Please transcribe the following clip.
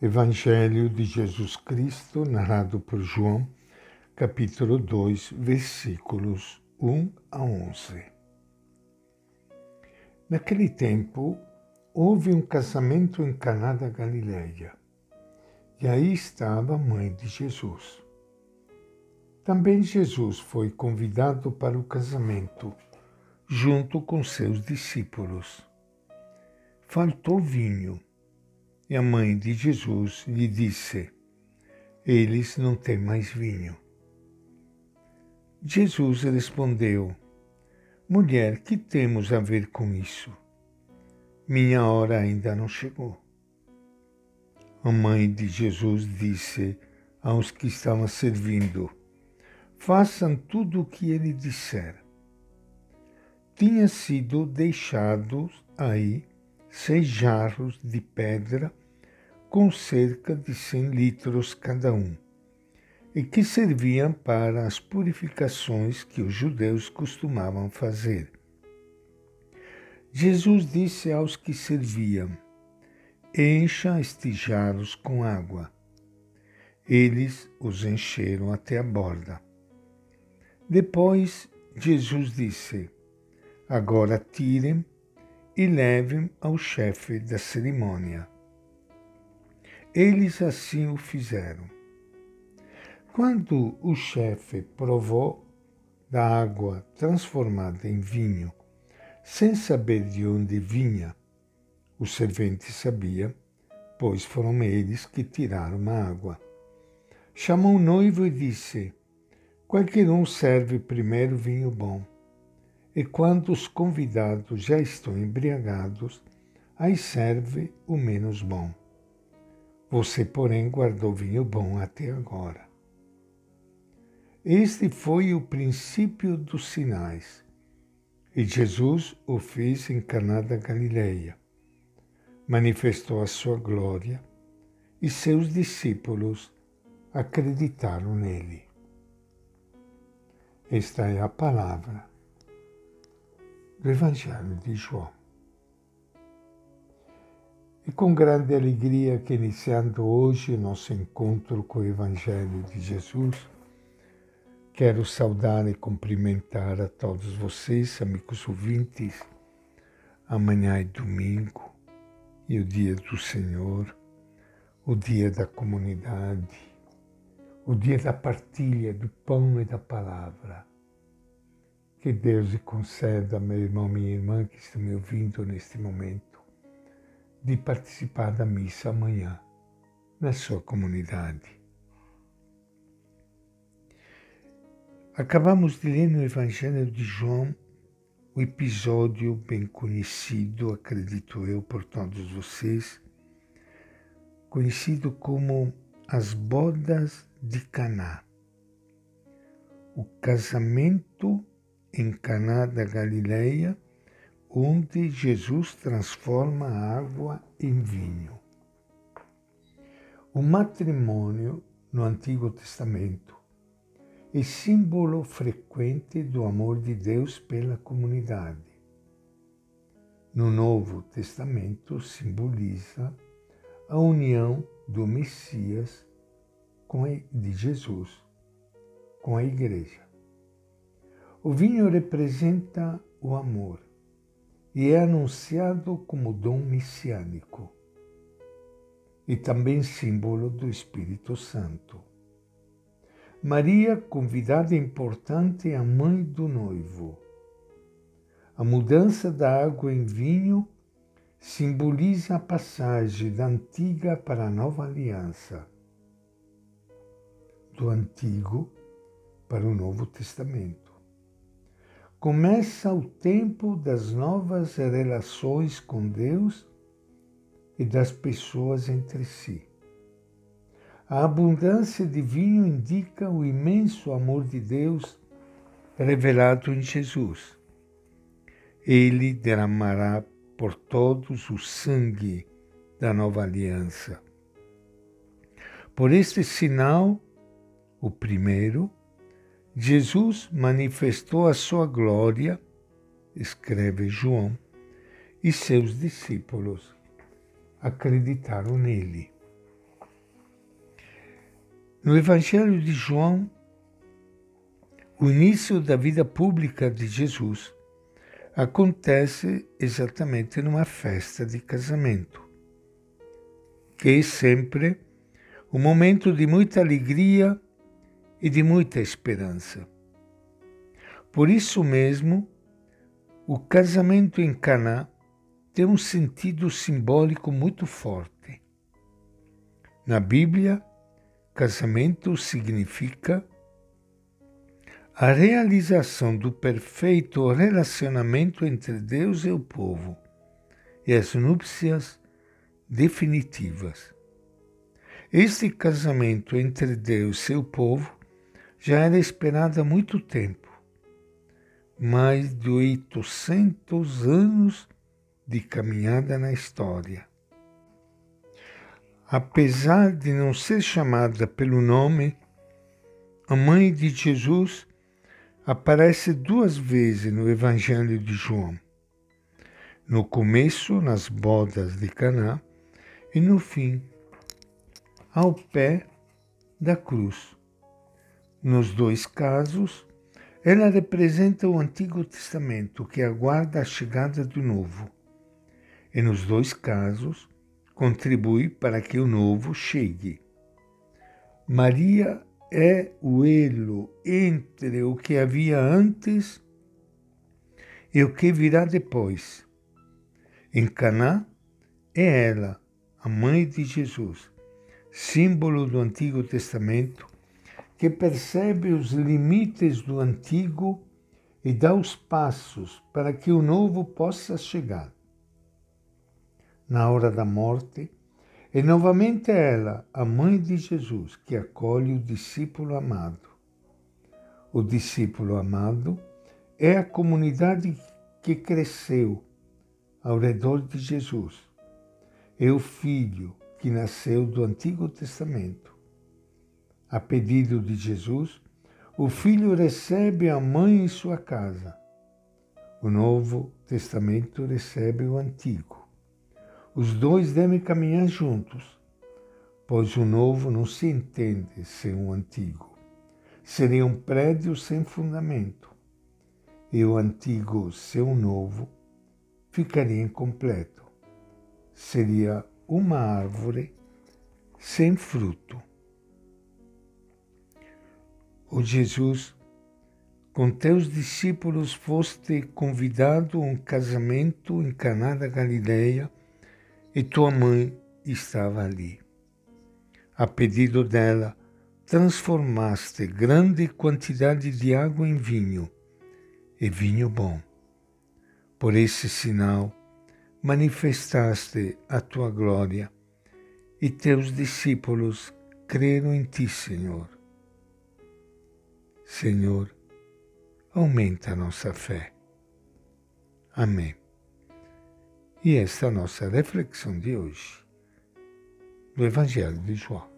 Evangelho de Jesus Cristo, narrado por João, capítulo 2, versículos 1 a 11. Naquele tempo, houve um casamento em Caná da Galileia, e aí estava a mãe de Jesus. Também Jesus foi convidado para o casamento, junto com seus discípulos. Faltou vinho e a mãe de Jesus lhe disse: Eles não têm mais vinho. Jesus respondeu: Mulher, que temos a ver com isso? Minha hora ainda não chegou. A mãe de Jesus disse aos que estavam servindo: Façam tudo o que ele disser. Tinha sido deixado aí seis jarros de pedra com cerca de cem litros cada um, e que serviam para as purificações que os judeus costumavam fazer. Jesus disse aos que serviam: Encha estes jarros com água. Eles os encheram até a borda. Depois Jesus disse: Agora tirem e levem ao chefe da cerimônia. Eles assim o fizeram. Quando o chefe provou da água transformada em vinho, sem saber de onde vinha, o servente sabia, pois foram eles que tiraram a água. Chamou o noivo e disse: Qualquer um serve primeiro vinho bom e quando os convidados já estão embriagados, aí serve o menos bom. Você, porém, guardou vinho bom até agora. Este foi o princípio dos sinais, e Jesus o fez em Caná da Galileia. Manifestou a sua glória, e seus discípulos acreditaram nele. Esta é a palavra do Evangelho de João. E com grande alegria que iniciando hoje nosso encontro com o Evangelho de Jesus, quero saudar e cumprimentar a todos vocês, amigos ouvintes. Amanhã é domingo e o dia do Senhor, o dia da comunidade, o dia da partilha do pão e da palavra que Deus lhe conceda, meu irmão, minha irmã que estão me ouvindo neste momento, de participar da missa amanhã na sua comunidade. Acabamos de ler no Evangelho de João o episódio bem conhecido, acredito eu, por todos vocês, conhecido como as bodas de Caná. O casamento em Caná da Galileia, onde Jesus transforma a água em vinho. O matrimônio no Antigo Testamento é símbolo frequente do amor de Deus pela comunidade. No Novo Testamento simboliza a união do Messias com a, de Jesus com a igreja. O vinho representa o amor e é anunciado como dom messiânico e também símbolo do Espírito Santo. Maria, convidada importante, é a mãe do noivo. A mudança da água em vinho simboliza a passagem da antiga para a nova aliança, do Antigo para o Novo Testamento começa o tempo das novas relações com Deus e das pessoas entre si. A abundância de vinho indica o imenso amor de Deus revelado em Jesus. Ele derramará por todos o sangue da nova aliança. Por este sinal, o primeiro, Jesus manifestou a sua glória, escreve João, e seus discípulos acreditaram nele. No Evangelho de João, o início da vida pública de Jesus acontece exatamente numa festa de casamento, que é sempre um momento de muita alegria e de muita esperança. Por isso mesmo, o casamento em Caná tem um sentido simbólico muito forte. Na Bíblia, casamento significa a realização do perfeito relacionamento entre Deus e o povo e as núpcias definitivas. Este casamento entre Deus e seu povo já era esperado há muito tempo mais de 800 anos de caminhada na história. Apesar de não ser chamada pelo nome, a mãe de Jesus aparece duas vezes no Evangelho de João. No começo, nas bodas de Caná, e no fim, ao pé da cruz. Nos dois casos, ela representa o Antigo Testamento que aguarda a chegada do Novo. E nos dois casos, contribui para que o Novo chegue. Maria é o elo entre o que havia antes e o que virá depois. Em Caná é ela, a mãe de Jesus, símbolo do Antigo Testamento, que percebe os limites do antigo e dá os passos para que o novo possa chegar. Na hora da morte, é novamente ela, a mãe de Jesus, que acolhe o discípulo amado. O discípulo amado é a comunidade que cresceu ao redor de Jesus. É o filho que nasceu do Antigo Testamento a pedido de Jesus, o filho recebe a mãe em sua casa. O Novo Testamento recebe o Antigo. Os dois devem caminhar juntos, pois o novo não se entende sem o antigo. Seria um prédio sem fundamento, e o antigo sem o novo ficaria incompleto. Seria uma árvore sem fruto. O Jesus, com teus discípulos foste convidado a um casamento em Caná da Galileia e tua mãe estava ali. A pedido dela, transformaste grande quantidade de água em vinho, e vinho bom. Por esse sinal, manifestaste a tua glória, e teus discípulos creram em ti, Senhor. Senhor, aumenta a nossa fé. Amém. E esta é a nossa reflexão de hoje do Evangelho de João.